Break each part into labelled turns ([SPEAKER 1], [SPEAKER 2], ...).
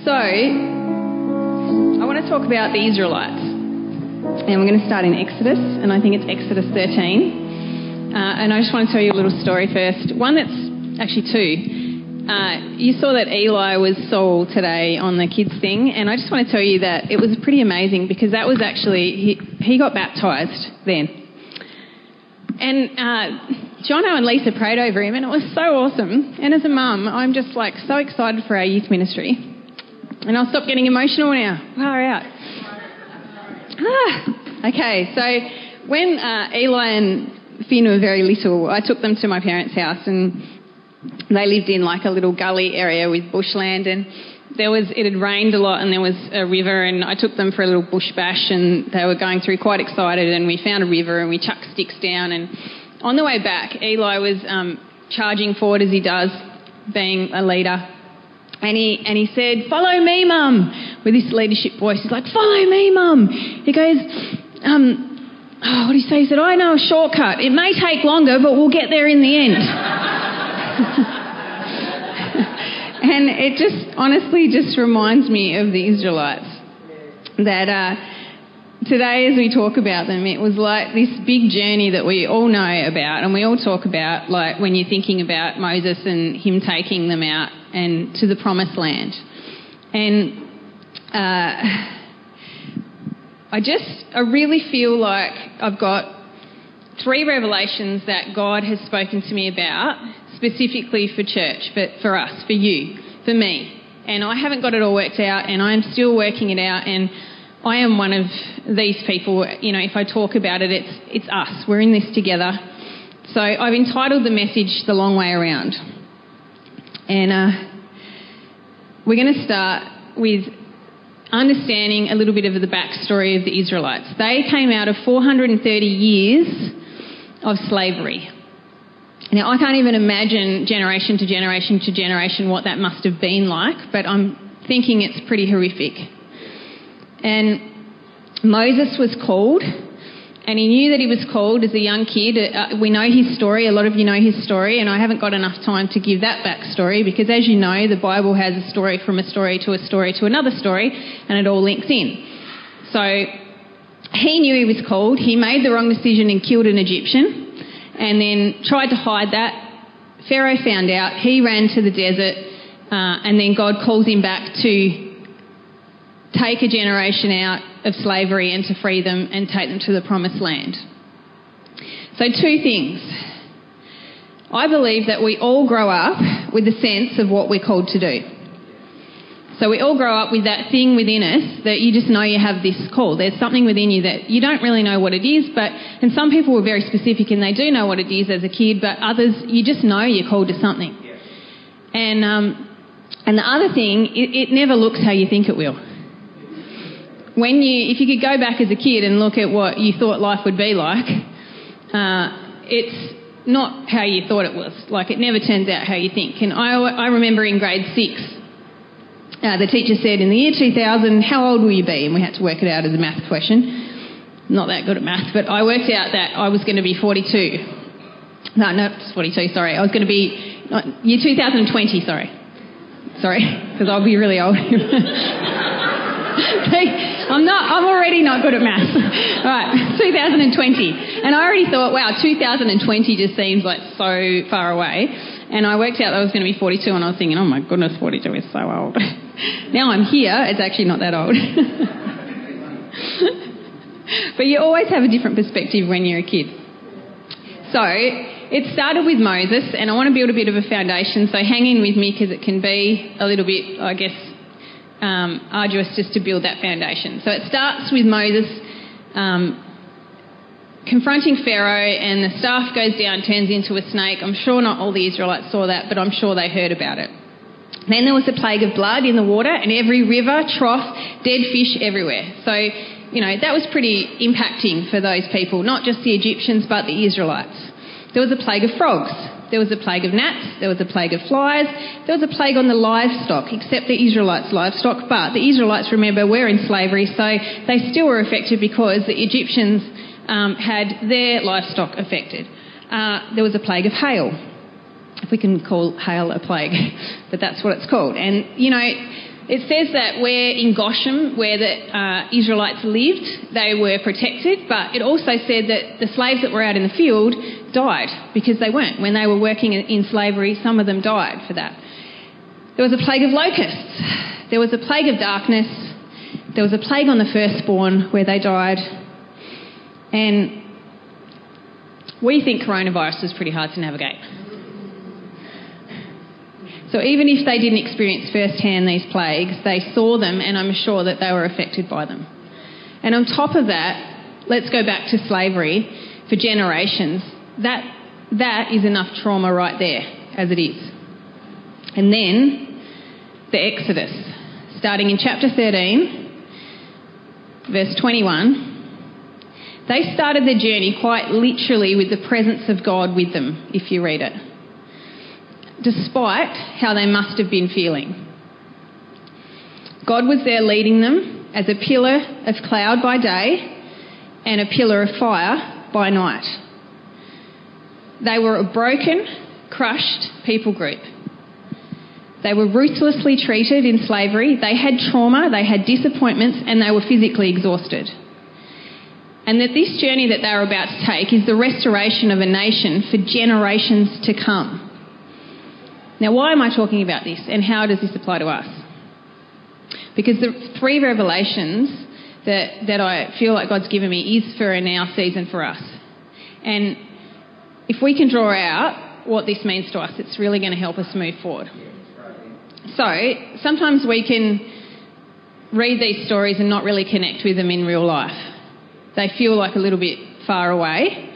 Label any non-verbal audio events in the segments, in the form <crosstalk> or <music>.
[SPEAKER 1] So, I want to talk about the Israelites. And we're going to start in Exodus, and I think it's Exodus 13. Uh, and I just want to tell you a little story first. One that's actually two. Uh, you saw that Eli was Saul today on the kids thing, and I just want to tell you that it was pretty amazing because that was actually, he, he got baptized then. And uh, and Lisa prayed over him, and it was so awesome. And as a mum, I'm just like so excited for our youth ministry. And I'll stop getting emotional now. Far out. Ah, okay, so when uh, Eli and Finn were very little, I took them to my parents' house and they lived in like a little gully area with bushland and there was it had rained a lot and there was a river and I took them for a little bush bash and they were going through quite excited and we found a river and we chucked sticks down and on the way back Eli was um, charging forward as he does being a leader and he, and he said, Follow me, mum, with this leadership voice. He's like, Follow me, mum. He goes, um, oh, What did he say? He said, I know a shortcut. It may take longer, but we'll get there in the end. <laughs> and it just, honestly, just reminds me of the Israelites. That uh, today, as we talk about them, it was like this big journey that we all know about, and we all talk about, like when you're thinking about Moses and him taking them out and to the promised land. And uh, I just, I really feel like I've got three revelations that God has spoken to me about, specifically for church, but for us, for you, for me. And I haven't got it all worked out, and I'm still working it out. And I am one of these people. You know, if I talk about it, it's it's us. We're in this together. So I've entitled the message "The Long Way Around." And uh, we're going to start with understanding a little bit of the backstory of the Israelites. They came out of 430 years of slavery. Now, I can't even imagine generation to generation to generation what that must have been like, but I'm thinking it's pretty horrific. And Moses was called and he knew that he was called as a young kid. Uh, we know his story, a lot of you know his story, and I haven't got enough time to give that backstory because, as you know, the Bible has a story from a story to a story to another story, and it all links in. So he knew he was called. He made the wrong decision and killed an Egyptian, and then tried to hide that. Pharaoh found out. He ran to the desert, uh, and then God calls him back to take a generation out of slavery and to free them and take them to the promised land. So, two things. I believe that we all grow up with a sense of what we're called to do. So we all grow up with that thing within us that you just know you have this call. There's something within you that you don't really know what it is, but and some people are very specific and they do know what it is as a kid, but others you just know you're called to something. And um, and the other thing, it, it never looks how you think it will when you, if you could go back as a kid and look at what you thought life would be like, uh, it's not how you thought it was. Like it never turns out how you think. And I, I remember in grade six, uh, the teacher said, in the year 2000, how old will you be? And we had to work it out as a math question. Not that good at math, but I worked out that I was going to be 42. No, no, 42, sorry. I was going to be, not, year 2020, sorry. Sorry, because I'll be really old. <laughs> I'm not. I'm already not good at maths. <laughs> right, 2020, and I already thought, wow, 2020 just seems like so far away. And I worked out that I was going to be 42, and I was thinking, oh my goodness, 42 is so old. <laughs> now I'm here. It's actually not that old. <laughs> but you always have a different perspective when you're a kid. So it started with Moses, and I want to build a bit of a foundation. So hang in with me because it can be a little bit, I guess, um, arduous just to build that foundation. So it starts with Moses um, confronting Pharaoh, and the staff goes down, turns into a snake. I'm sure not all the Israelites saw that, but I'm sure they heard about it. Then there was a plague of blood in the water, and every river, trough, dead fish everywhere. So, you know, that was pretty impacting for those people, not just the Egyptians, but the Israelites. There was a plague of frogs. There was a plague of gnats, there was a plague of flies, there was a plague on the livestock, except the Israelites' livestock. But the Israelites, remember, were in slavery, so they still were affected because the Egyptians um, had their livestock affected. Uh, there was a plague of hail, if we can call hail a plague, <laughs> but that's what it's called. And, you know, it says that where in Goshen, where the uh, Israelites lived, they were protected, but it also said that the slaves that were out in the field died because they weren't. When they were working in slavery, some of them died for that. There was a plague of locusts. There was a plague of darkness. There was a plague on the firstborn where they died. And we think coronavirus is pretty hard to navigate. So even if they didn't experience firsthand these plagues, they saw them, and I'm sure that they were affected by them. And on top of that, let's go back to slavery for generations. That, that is enough trauma right there, as it is. And then the Exodus, starting in chapter 13, verse 21. They started their journey quite literally with the presence of God with them, if you read it despite how they must have been feeling. God was there leading them as a pillar of cloud by day and a pillar of fire by night. They were a broken, crushed people group. They were ruthlessly treated in slavery. They had trauma, they had disappointments, and they were physically exhausted. And that this journey that they were about to take is the restoration of a nation for generations to come. Now, why am I talking about this and how does this apply to us? Because the three revelations that, that I feel like God's given me is for a now season for us. And if we can draw out what this means to us, it's really going to help us move forward. So, sometimes we can read these stories and not really connect with them in real life. They feel like a little bit far away,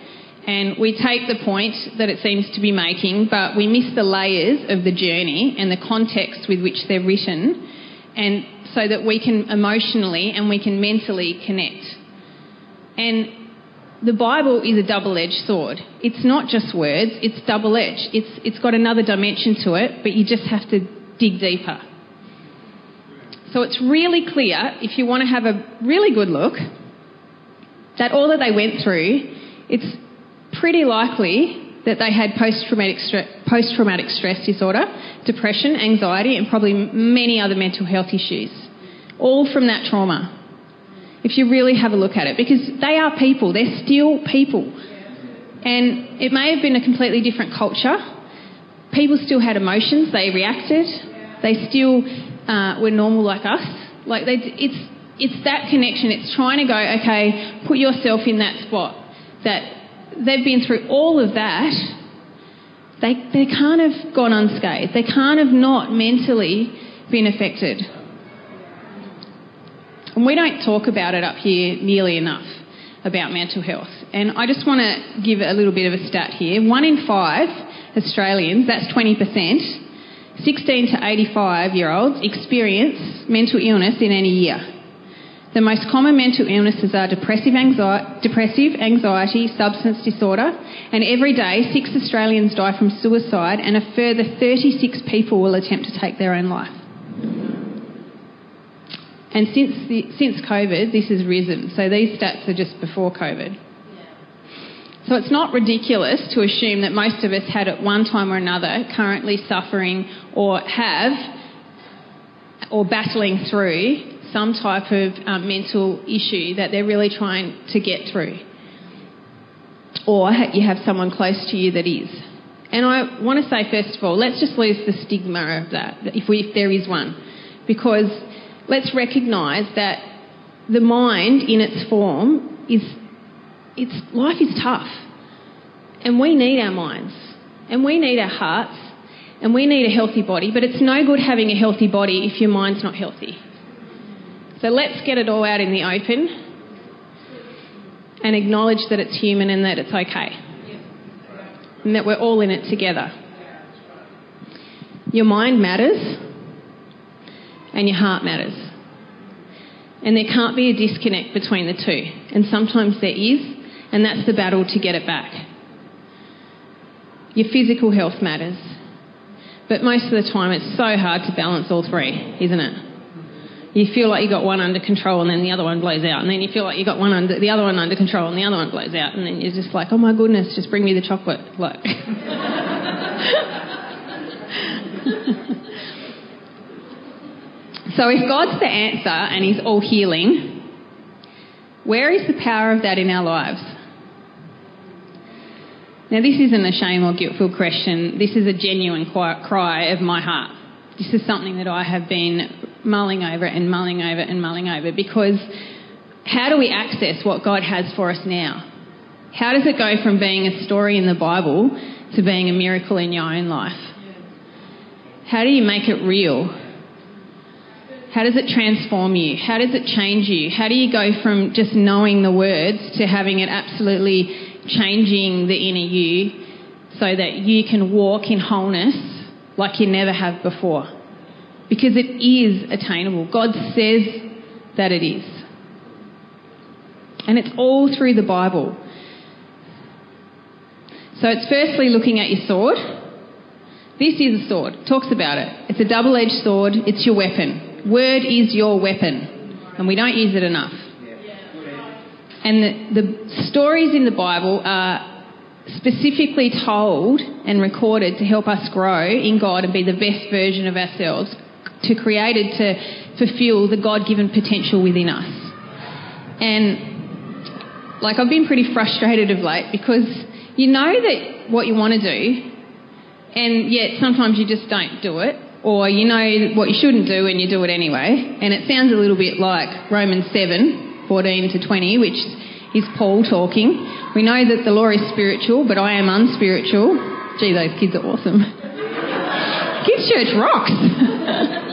[SPEAKER 1] and we take the point that it seems to be making, but we miss the layers of the journey and the context with which they're written, and so that we can emotionally and we can mentally connect. And the Bible is a double-edged sword. It's not just words; it's double-edged. It's it's got another dimension to it, but you just have to dig deeper. So it's really clear if you want to have a really good look that all that they went through, it's pretty likely that they had post-traumatic, post-traumatic stress disorder, depression, anxiety, and probably many other mental health issues, all from that trauma. If you really have a look at it, because they are people, they're still people. And it may have been a completely different culture. People still had emotions, they reacted, they still uh, were normal like us. Like they, it's, it's that connection, it's trying to go, okay, put yourself in that spot that they've been through all of that, they, they can't have gone unscathed. They can't have not mentally been affected. And we don't talk about it up here nearly enough about mental health. And I just want to give a little bit of a stat here. One in five Australians, that's 20%, 16 to 85 year olds experience mental illness in any year. The most common mental illnesses are depressive anxiety, depressive anxiety, substance disorder, and every day six Australians die from suicide, and a further 36 people will attempt to take their own life. And since the, since COVID, this has risen. So these stats are just before COVID. So it's not ridiculous to assume that most of us had at one time or another currently suffering or have or battling through some type of um, mental issue that they're really trying to get through. Or you have someone close to you that is. And I want to say, first of all, let's just lose the stigma of that, if, we, if there is one. Because let's recognise that the mind in its form is, it's, life is tough. And we need our minds. And we need our hearts. And we need a healthy body. But it's no good having a healthy body if your mind's not healthy. So let's get it all out in the open and acknowledge that it's human and that it's okay. And that we're all in it together. Your mind matters and your heart matters. And there can't be a disconnect between the two. And sometimes there is, and that's the battle to get it back. Your physical health matters. But most of the time, it's so hard to balance all three, isn't it? You feel like you got one under control and then the other one blows out, and then you feel like you got one under the other one under control and the other one blows out, and then you're just like, oh my goodness, just bring me the chocolate. <laughs> So if God's the answer and He's all healing, where is the power of that in our lives? Now, this isn't a shame or guilt-filled question. This is a genuine quiet cry of my heart. This is something that I have been mulling over and mulling over and mulling over because how do we access what God has for us now? How does it go from being a story in the Bible to being a miracle in your own life? How do you make it real? How does it transform you? How does it change you? How do you go from just knowing the words to having it absolutely changing the inner you so that you can walk in wholeness like you never have before? Because it is attainable. God says that it is. And it's all through the Bible. So it's firstly looking at your sword. This is a sword. It talks about it. It's a double edged sword. It's your weapon. Word is your weapon, and we don't use it enough. And the, the stories in the Bible are specifically told and recorded to help us grow in God and be the best version of ourselves, to created to fulfill the God given potential within us. And like I've been pretty frustrated of late because you know that what you want to do, and yet sometimes you just don't do it or you know what you shouldn't do and you do it anyway. And it sounds a little bit like Romans 7 14 to 20, which is Paul talking. We know that the law is spiritual, but I am unspiritual. Gee, those kids are awesome. <laughs> kids' church rocks. <laughs>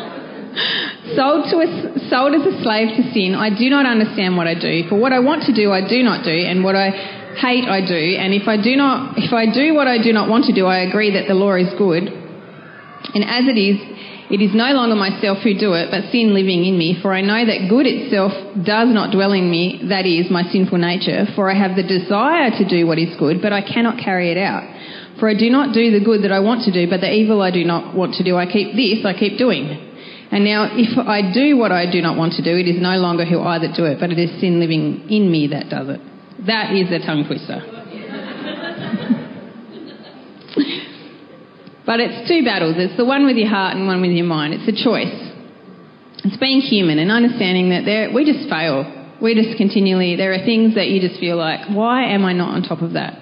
[SPEAKER 1] <laughs> sold, to a, sold as a slave to sin, I do not understand what I do. For what I want to do, I do not do, and what I hate, I do. And if I do not, if I do what I do not want to do, I agree that the law is good. And as it is, it is no longer myself who do it, but sin living in me. For I know that good itself does not dwell in me, that is, my sinful nature. For I have the desire to do what is good, but I cannot carry it out. For I do not do the good that I want to do, but the evil I do not want to do, I keep this, I keep doing. And now, if I do what I do not want to do, it is no longer who I that do it, but it is sin living in me that does it. That is a tongue twister. <laughs> But it's two battles. It's the one with your heart and one with your mind. It's a choice. It's being human and understanding that there, we just fail. We just continually, there are things that you just feel like, why am I not on top of that?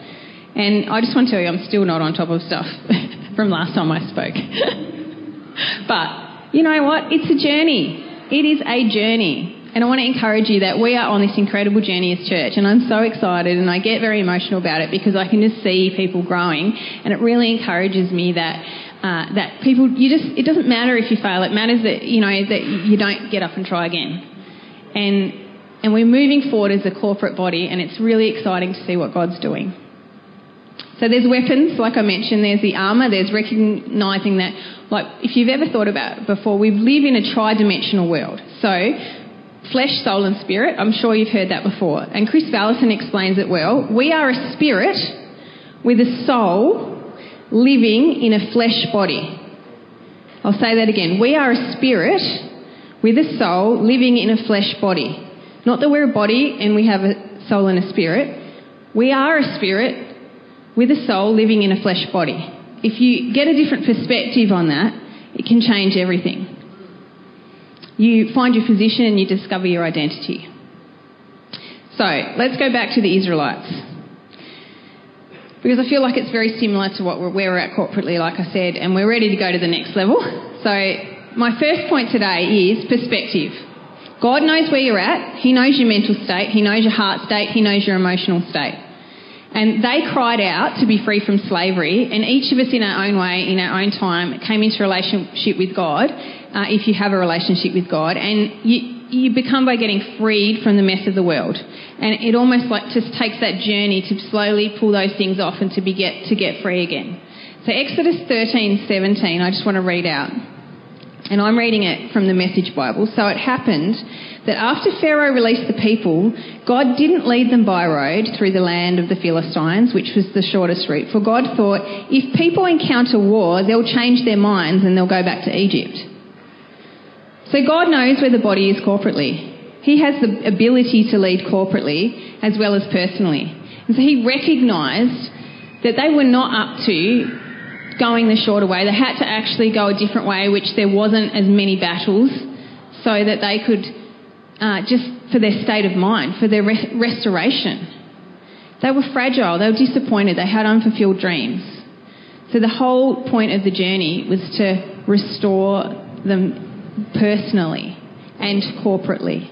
[SPEAKER 1] And I just want to tell you, I'm still not on top of stuff <laughs> from last time I spoke. <laughs> but you know what? It's a journey. It is a journey. And I want to encourage you that we are on this incredible journey as church, and I'm so excited and I get very emotional about it because I can just see people growing, and it really encourages me that uh, that people you just it doesn't matter if you fail, it matters that you know that you don't get up and try again, and and we're moving forward as a corporate body, and it's really exciting to see what God's doing. So there's weapons, like I mentioned, there's the armour, there's recognising that, like, if you've ever thought about it before, we live in a tri-dimensional world. So flesh, soul, and spirit. I'm sure you've heard that before. And Chris Vallotton explains it well. We are a spirit with a soul living in a flesh body. I'll say that again. We are a spirit with a soul living in a flesh body. Not that we're a body and we have a soul and a spirit. We are a spirit with a soul living in a flesh body. If you get a different perspective on that, it can change everything you find your position and you discover your identity. So let's go back to the Israelites. Because I feel like it's very similar to what we're, where we're at corporately, like I said, and we're ready to go to the next level. <laughs> So my first point today is perspective. God knows where you're at. He knows your mental state. He knows your heart state. He knows your emotional state. And they cried out to be free from slavery, and each of us in our own way, in our own time, came into relationship with God uh, if you have a relationship with God, and you, you become by getting freed from the mess of the world. And it almost like just takes that journey to slowly pull those things off and to be get to get free again. So Exodus 13, 17, I just want to read out. And I'm reading it from the Message Bible. So it happened that after Pharaoh released the people, God didn't lead them by road through the land of the Philistines, which was the shortest route. For God thought, if people encounter war, they'll change their minds and they'll go back to Egypt. So God knows where the body is corporately. He has the ability to lead corporately as well as personally. And so he recognised that they were not up to going the shorter way. They had to actually go a different way, which there wasn't as many battles. so that they could, uh, just for their state of mind, for their re- restoration. They were fragile, they were disappointed, they had unfulfilled dreams. So the whole point of the journey was to restore them personally and corporately.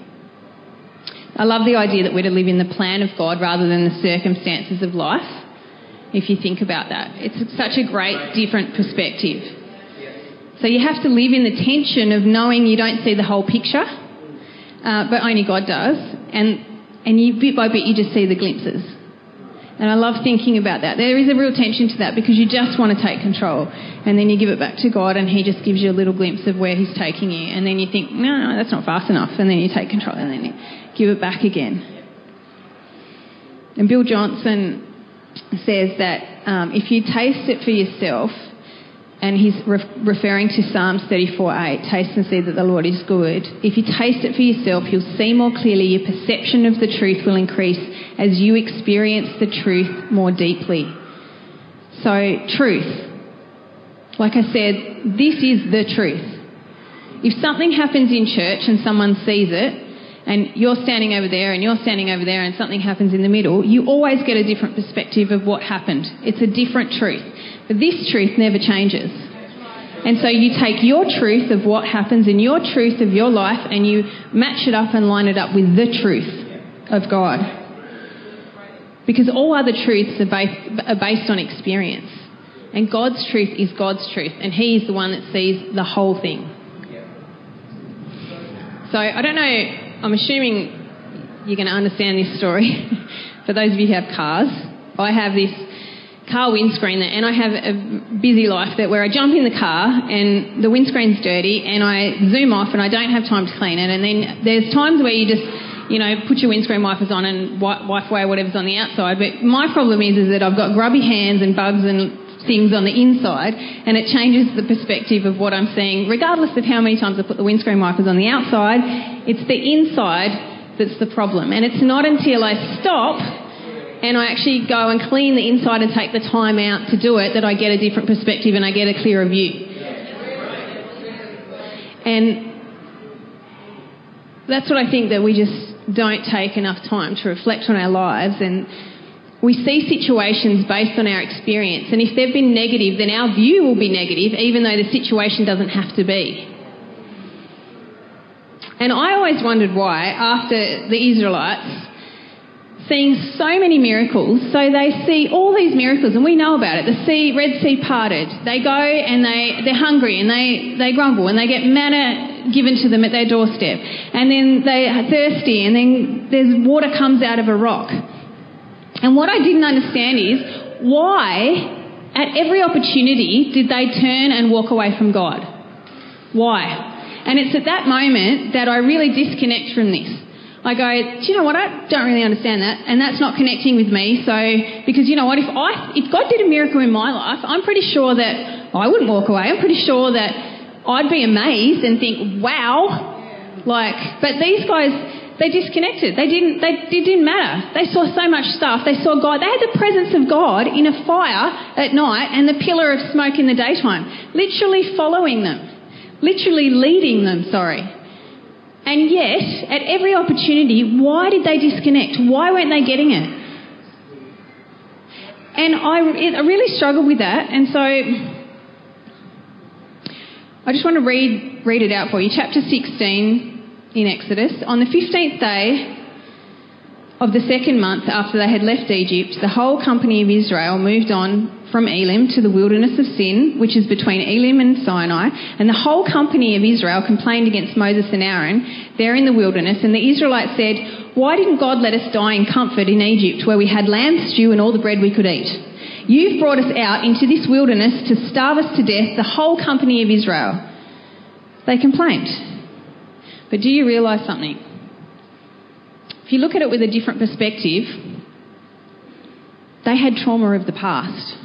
[SPEAKER 1] I love the idea that we're to live in the plan of God rather than the circumstances of life, if you think about that. It's such a great, different perspective. So you have to live in the tension of knowing you don't see the whole picture, uh, but only God does, and, and you, bit by bit you just see the glimpses. And I love thinking about that. There is a real tension to that because you just want to take control. And then you give it back to God and He just gives you a little glimpse of where He's taking you. And then you think, no, no, that's not fast enough. And then you take control and then you give it back again. And Bill Johnson says that um, if you taste it for yourself, and he's re- referring to Psalms 34:8, taste and see that the Lord is good. If you taste it for yourself, you'll see more clearly. Your perception of the truth will increase as you experience the truth more deeply. So, truth. Like I said, this is the truth. If something happens in church and someone sees it, and you're standing over there and you're standing over there and something happens in the middle, you always get a different perspective of what happened. It's a different truth. But this truth never changes. And so you take your truth of what happens in your truth of your life and you match it up and line it up with the truth of God. Because all other truths are based, are based on experience. And God's truth is God's truth, and He is the one that sees the whole thing. So I don't know I'm assuming you're going to understand this story. <laughs> For those of you who have cars, I have this car windscreen and I have a busy life that where I jump in the car and the windscreen's dirty and I zoom off and I don't have time to clean it and then there's times where you just you know put your windscreen wipers on and wipe away whatever's on the outside but my problem is is that I've got grubby hands and bugs and things on the inside and it changes the perspective of what I'm seeing regardless of how many times I put the windscreen wipers on the outside it's the inside that's the problem and it's not until I stop and I actually go and clean the inside and take the time out to do it that I get a different perspective and I get a clearer view. And that's what I think that we just don't take enough time to reflect on our lives and we see situations based on our experience and if they've been negative then our view will be negative even though the situation doesn't have to be. And I always wondered why after the Israelites seeing so many miracles. So they see all these miracles, and we know about it. The sea, Red Sea parted. They go and they, they're hungry and they, they grumble and they get manna given to them at their doorstep. And then they're thirsty and then there's water comes out of a rock. And what I didn't understand is why, at every opportunity, did they turn and walk away from God? Why? And it's at that moment that I really disconnect from this. I go, do you know what? I don't really understand that, and that's not connecting with me. So, because you know what? If I, if God did a miracle in my life, I'm pretty sure that I wouldn't walk away. I'm pretty sure that I'd be amazed and think, wow, like. But these guys, they disconnected. They didn't. They it didn't matter. They saw so much stuff. They saw God. They had the presence of God in a fire at night and the pillar of smoke in the daytime, literally following them, literally leading them. Sorry. And yet, at every opportunity, why did they disconnect? Why weren't they getting it? And I, I really struggled with that. And so I just want to read, read it out for you. Chapter 16 in Exodus. On the 15th day of the second month after they had left Egypt, the whole company of Israel moved on from Elim to the wilderness of Sin, which is between Elim and Sinai, and the whole company of Israel complained against Moses and Aaron there in the wilderness, and the Israelites said, Why didn't God let us die in comfort in Egypt, where we had lamb stew and all the bread we could eat? You've brought us out into this wilderness to starve us to death, the whole company of Israel. They complained. But do you realise something? If you look at it with a different perspective, they had trauma of the past.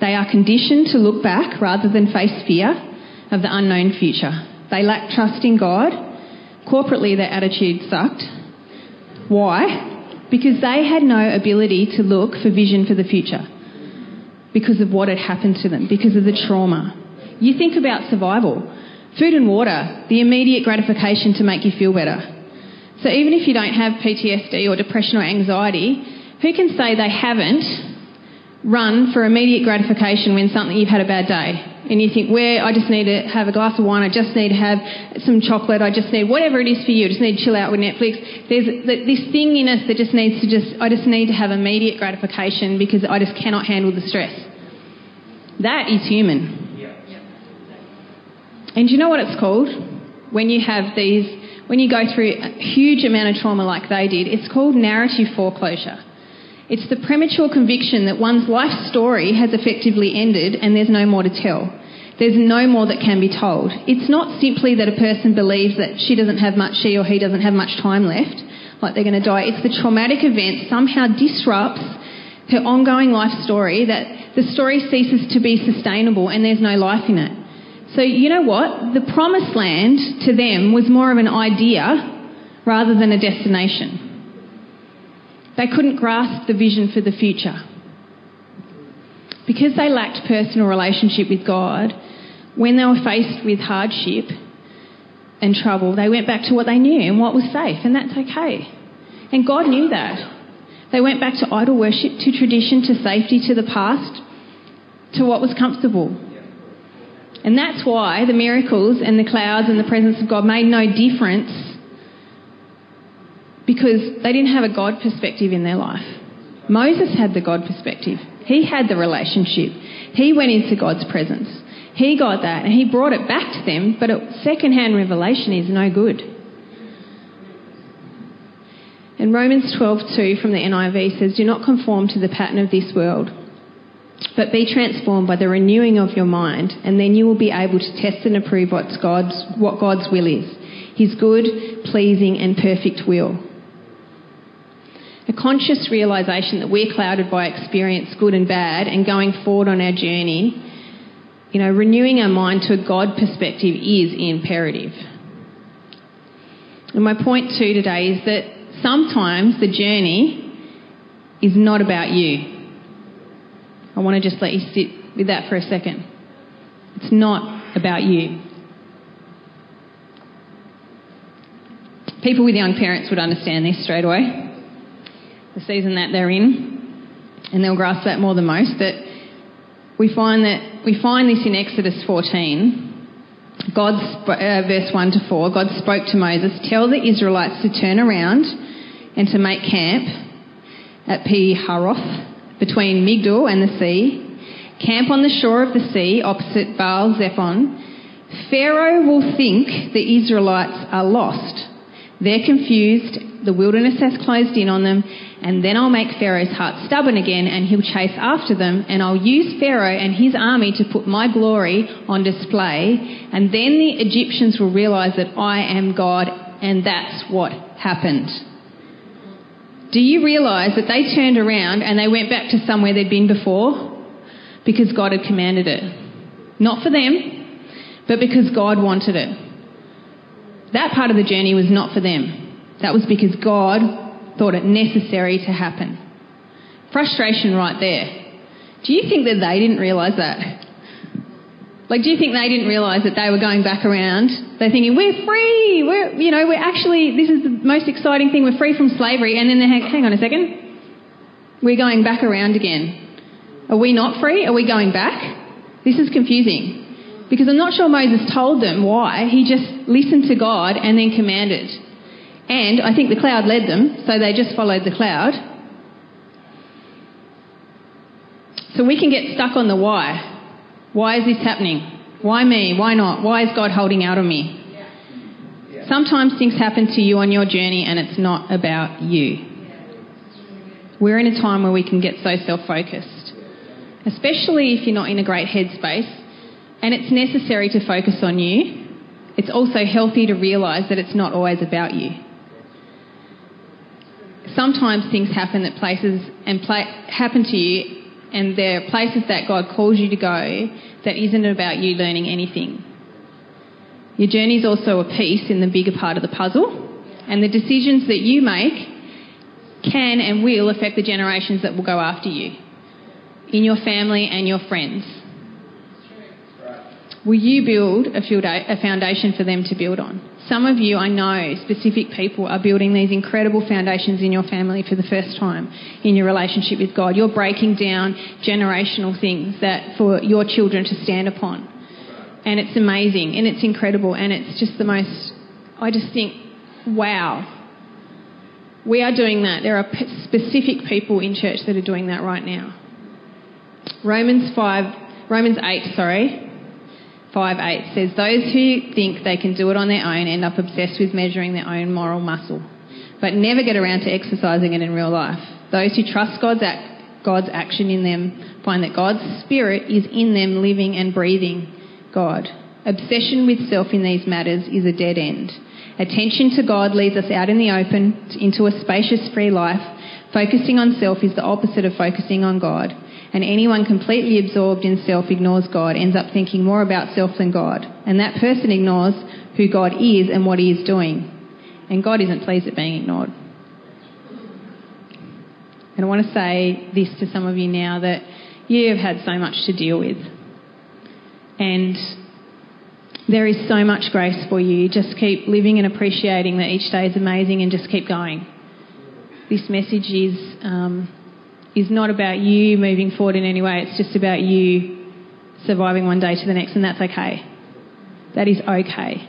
[SPEAKER 1] They are conditioned to look back rather than face fear of the unknown future. They lack trust in God. Corporately, their attitude sucked. Why? Because they had no ability to look for vision for the future because of what had happened to them, because of the trauma. You think about survival. Food and water, the immediate gratification to make you feel better. So even if you don't have PTSD or depression or anxiety, who can say they haven't run for immediate gratification when something you've had a bad day? And you think, where I just need to have a glass of wine, I just need to have some chocolate, I just need whatever it is for you, I just need to chill out with Netflix. There's this thing in us that just needs to just, I just need to have immediate gratification because I just cannot handle the stress. That is human. And you know what it's called? When you have these, when you go through a huge amount of trauma like they did, it's called narrative foreclosure. It's the premature conviction that one's life story has effectively ended and there's no more to tell. There's no more that can be told. It's not simply that a person believes that she doesn't have much, she or he doesn't have much time left, like they're going to die. It's the traumatic event somehow disrupts her ongoing life story that the story ceases to be sustainable and there's no life in it. So, you know what? The promised land to them was more of an idea rather than a destination. They couldn't grasp the vision for the future. Because they lacked personal relationship with God, when they were faced with hardship and trouble, they went back to what they knew and what was safe, and that's okay. And God knew that. They went back to idol worship, to tradition, to safety, to the past, to what was comfortable. And that's why the miracles and the clouds and the presence of God made no difference because they didn't have a God perspective in their life. Moses had the God perspective. He had the relationship. He went into God's presence. He got that and he brought it back to them, but a second-hand revelation is no good. And Romans 12:2 from the NIV says, "Do not conform to the pattern of this world, but be transformed by the renewing of your mind, and then you will be able to test and approve what's God's, what God's will is, His good, pleasing, and perfect will." a conscious realization that we're clouded by experience, good and bad, and going forward on our journey, you know, renewing our mind to a God perspective is imperative. And my point too today is that sometimes the journey is not about you. I want to just let you sit with that for a second. It's not about you. People with young parents would understand this straight away the season that they're in, and they'll grasp that more than most. That we find that we find this in Exodus 14. God's uh, verse 1 to 4. God spoke to Moses, "Tell the Israelites to turn around and to make camp at Pi Haroth between Migdol and the sea. Camp on the shore of the sea opposite Baal Zephon. Pharaoh will think the Israelites are lost. They're confused. The wilderness has closed in on them, and then I'll make Pharaoh's heart stubborn again, and he'll chase after them, and I'll use Pharaoh and his army to put my glory on display, and then the Egyptians will realize that I am God, and that's what happened. Do you realize that they turned around and they went back to somewhere they'd been before? Because God had commanded it. Not for them, but because God wanted it. That part of the journey was not for them. That was because God thought it necessary to happen. Frustration right there. Do you think that they didn't realise that? Like, do you think they didn't realise that they were going back around? They're thinking, we're free! We're, you know, we're actually, this is the most exciting thing, we're free from slavery. And then they're, hang, hang on a second. We're going back around again. Are we not free? Are we going back? This is confusing. Because I'm not sure Moses told them why. He just listened to God and then commanded. And I think the cloud led them, so they just followed the cloud. So we can get stuck on the why. Why is this happening? Why me? Why not? Why is God holding out on me? Sometimes things happen to you on your journey and it's not about you. We're in a time where we can get so self focused, especially if you're not in a great headspace. And it's necessary to focus on you. It's also healthy to realise that it's not always about you sometimes things happen that places and happen to you, and there are places that God calls you to go that isn't about you learning anything. Your journey is also a piece in the bigger part of the puzzle, and the decisions that you make can and will affect the generations that will go after you in your family and your friends. Will you build a, foundation for them to build on? Some of you, I know, specific people are building these incredible foundations in your family for the first time in your relationship with God. You're breaking down generational things that for your children to stand upon. And it's amazing and it's incredible and it's just the most, I just think, wow. We are doing that. There are specific people in church that are doing that right now. Romans 5, Romans 8, sorry, 5 8 says, Those who think they can do it on their own end up obsessed with measuring their own moral muscle, but never get around to exercising it in real life. Those who trust God's, act, God's action in them find that God's Spirit is in them, living and breathing God. Obsession with self in these matters is a dead end. Attention to God leads us out in the open into a spacious, free life. Focusing on self is the opposite of focusing on God and anyone completely absorbed in self ignores God, ends up thinking more about self than God. And that person ignores who God is and what he is doing. And God isn't pleased at being ignored. And I want to say this to some of you now that you have had so much to deal with. And there is so much grace for you. Just keep living and appreciating that each day is amazing and just keep going. This message is um, is not about you moving forward in any way. It's just about you surviving one day to the next, and that's okay. That is okay.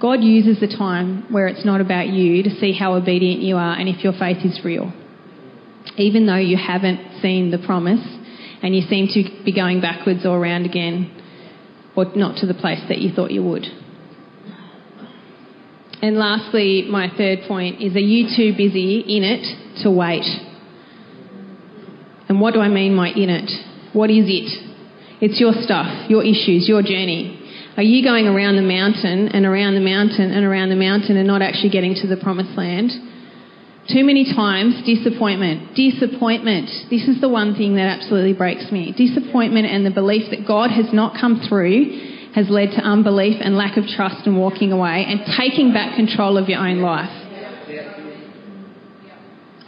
[SPEAKER 1] God uses the time where it's not about you to see how obedient you are and if your faith is real. Even though you haven't seen the promise and you seem to be going backwards or around again, or not to the place that you thought you would. And lastly, my third point is are you too busy in it to wait? And what do I mean by in it? What is it? It's your stuff, your issues, your journey. Are you going around the mountain and around the mountain and around the mountain and not actually getting to the promised land? Too many times, disappointment. Disappointment. This is the one thing that absolutely breaks me. Disappointment and the belief that God has not come through has led to unbelief and lack of trust and walking away and taking back control of your own life.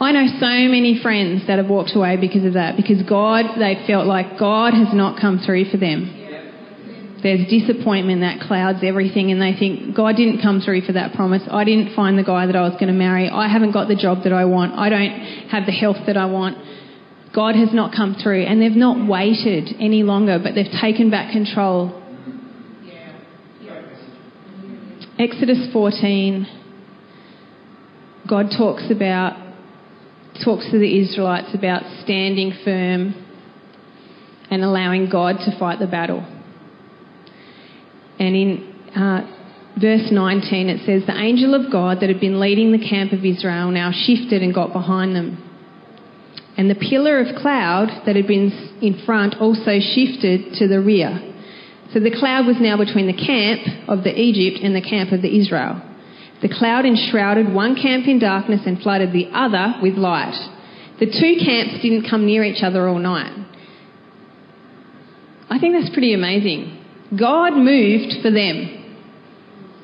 [SPEAKER 1] I know so many friends that have walked away because of that, because God, they felt like God has not come through for them. There's disappointment that clouds everything, and they think, God didn't come through for that promise. I didn't find the guy that I was going to marry. I haven't got the job that I want. I don't have the health that I want. God has not come through. And they've not waited any longer, but they've taken back control. Exodus 14, God talks about talks to the Israelites about standing firm and allowing God to fight the battle. And in uh, verse 19 it says, The angel of God that had been leading the camp of Israel now shifted and got behind them. And the pillar of cloud that had been in front also shifted to the rear. So the cloud was now between the camp of the Egypt and the camp of the Israel. The cloud enshrouded one camp in darkness and flooded the other with light. The two camps didn't come near each other all night. I think that's pretty amazing. God moved for them.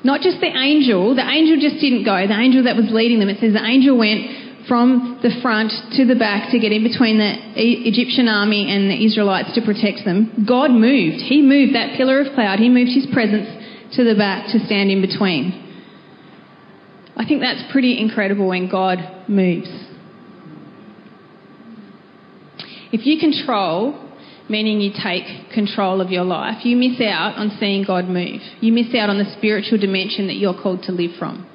[SPEAKER 1] Not just the angel, the angel just didn't go, the angel that was leading them. It says the angel went from the front to the back to get in between the Egyptian army and the Israelites to protect them. God moved. He moved that pillar of cloud, He moved His presence to the back to stand in between. I think that's pretty incredible when God moves. If you control, meaning you take control of your life, you miss out on seeing God move. You miss out on the spiritual dimension that you're called to live from.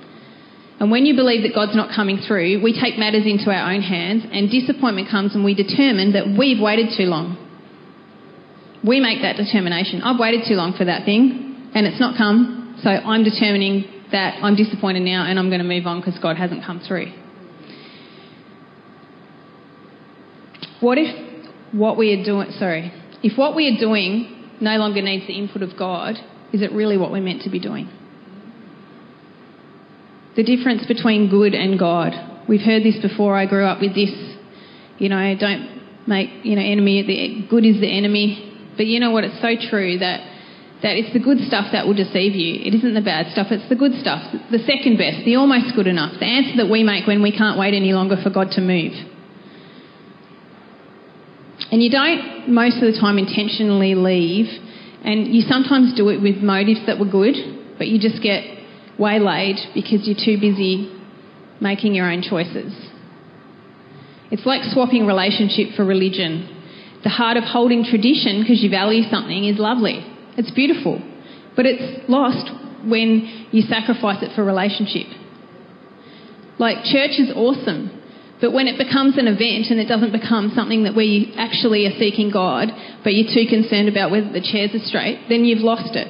[SPEAKER 1] And when you believe that God's not coming through, we take matters into our own hands, and disappointment comes and we determine that we've waited too long. We make that determination. I've waited too long for that thing, and it's not come, so I'm determining that I'm disappointed now and I'm going to move on because God hasn't come through. What if what we are doing, sorry, if what we are doing no longer needs the input of God, is it really what we're meant to be doing? The difference between good and God. We've heard this before. I grew up with this. You know, don't make, you know, enemy, the good is the enemy. But you know what? It's so true that that it's the good stuff that will deceive you. It isn't the bad stuff, it's the good stuff, the second best, the almost good enough, the answer that we make when we can't wait any longer for God to move. And you don't most of the time intentionally leave And you sometimes do it with motives that were good, but you just get waylaid because you're too busy making your own choices. It's like swapping relationship for religion. The heart of holding tradition because you value something is lovely. It's beautiful. But it's lost when you sacrifice it for relationship. Like, church is awesome. But when it becomes an event and it doesn't become something that where you actually are seeking God, but you're too concerned about whether the chairs are straight, then you've lost it.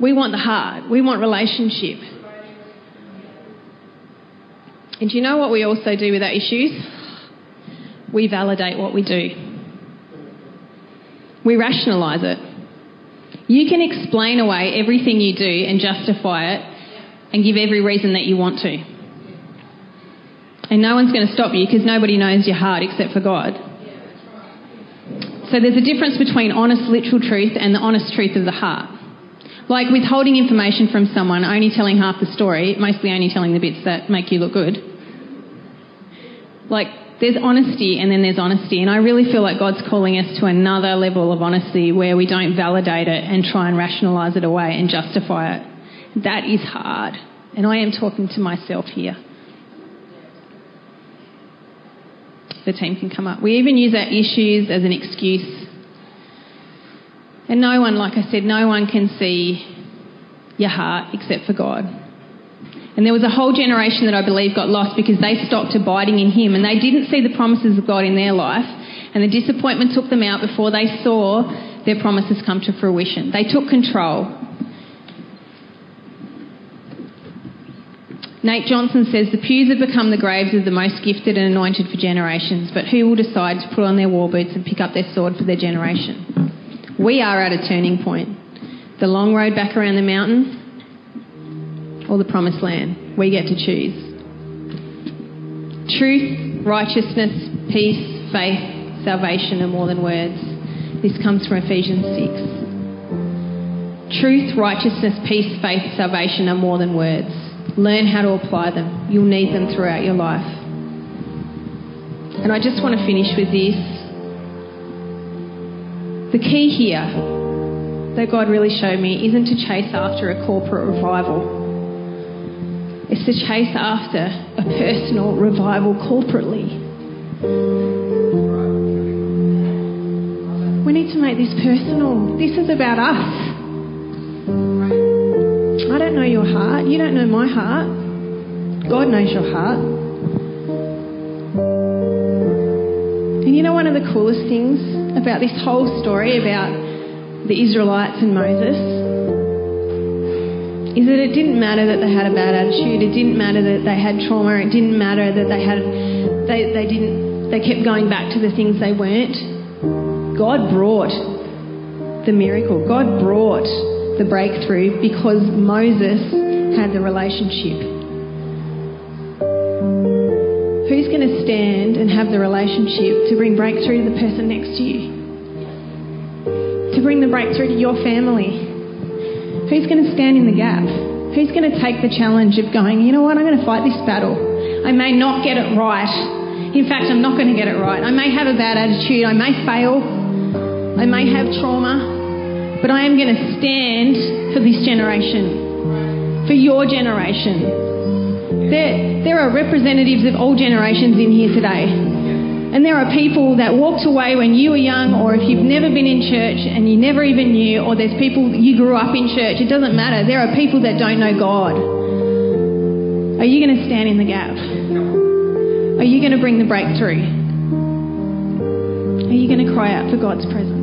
[SPEAKER 1] We want the heart. We want relationship. And do you know what we also do with our issues? We validate what we do. We rationalise it. You can explain away everything you do and justify it and give every reason that you want to. And no one's going to stop you because nobody knows your heart except for God. So there's a difference between honest literal truth and the honest truth of the heart. Like withholding information from someone, only telling half the story, mostly only telling the bits that make you look good. Like there's honesty and then there's honesty. And I really feel like God's calling us to another level of honesty where we don't validate it and try and rationalise it away and justify it. That is hard. And I am talking to myself here. The team can come up. We even use our issues as an excuse. And no one, like I said, no one can see your heart except for God. And there was a whole generation that I believe got lost because they stopped abiding in Him and they didn't see the promises of God in their life. And the disappointment took them out before they saw their promises come to fruition. They took control. Nate Johnson says the pews have become the graves of the most gifted and anointed for generations, but who will decide to put on their war boots and pick up their sword for their generation? We are at a turning point. The long road back around the mountain or the promised land. We get to choose. Truth, righteousness, peace, faith, salvation are more than words. This comes from Ephesians 6. Truth, righteousness, peace, faith, salvation are more than words. Learn how to apply them. You'll need them throughout your life. And I just want to finish with this. The key here that God really showed me isn't to chase after a corporate revival. It's to chase after a personal revival corporately. We need to make this personal. This is about us. I don't know your heart. You don't know my heart. God knows your heart. And you know one of the coolest things about this whole story about the Israelites and Moses is that it didn't matter that they had a bad attitude. It didn't matter that they had trauma. It didn't matter that they had they, they didn't they kept going back to the things they weren't. God brought the miracle. God brought the breakthrough because Moses had the relationship. Who's going to stand and have the relationship to bring breakthrough to the person next to you? To bring the breakthrough to your family? Who's going to stand in the gap? Who's going to take the challenge of going, you know what, I'm going to fight this battle. I may not get it right. In fact, I'm not going to get it right. I may have a bad attitude. I may fail. I may have trauma. But I am going to stand for this generation, for your generation. There, there are representatives of all generations in here today. And there are people that walked away when you were young, or if you've never been in church and you never even knew, or there's people you grew up in church, it doesn't matter. There are people that don't know God. Are you going to stand in the gap? Are you going to bring the breakthrough? Are you going to cry out for God's presence?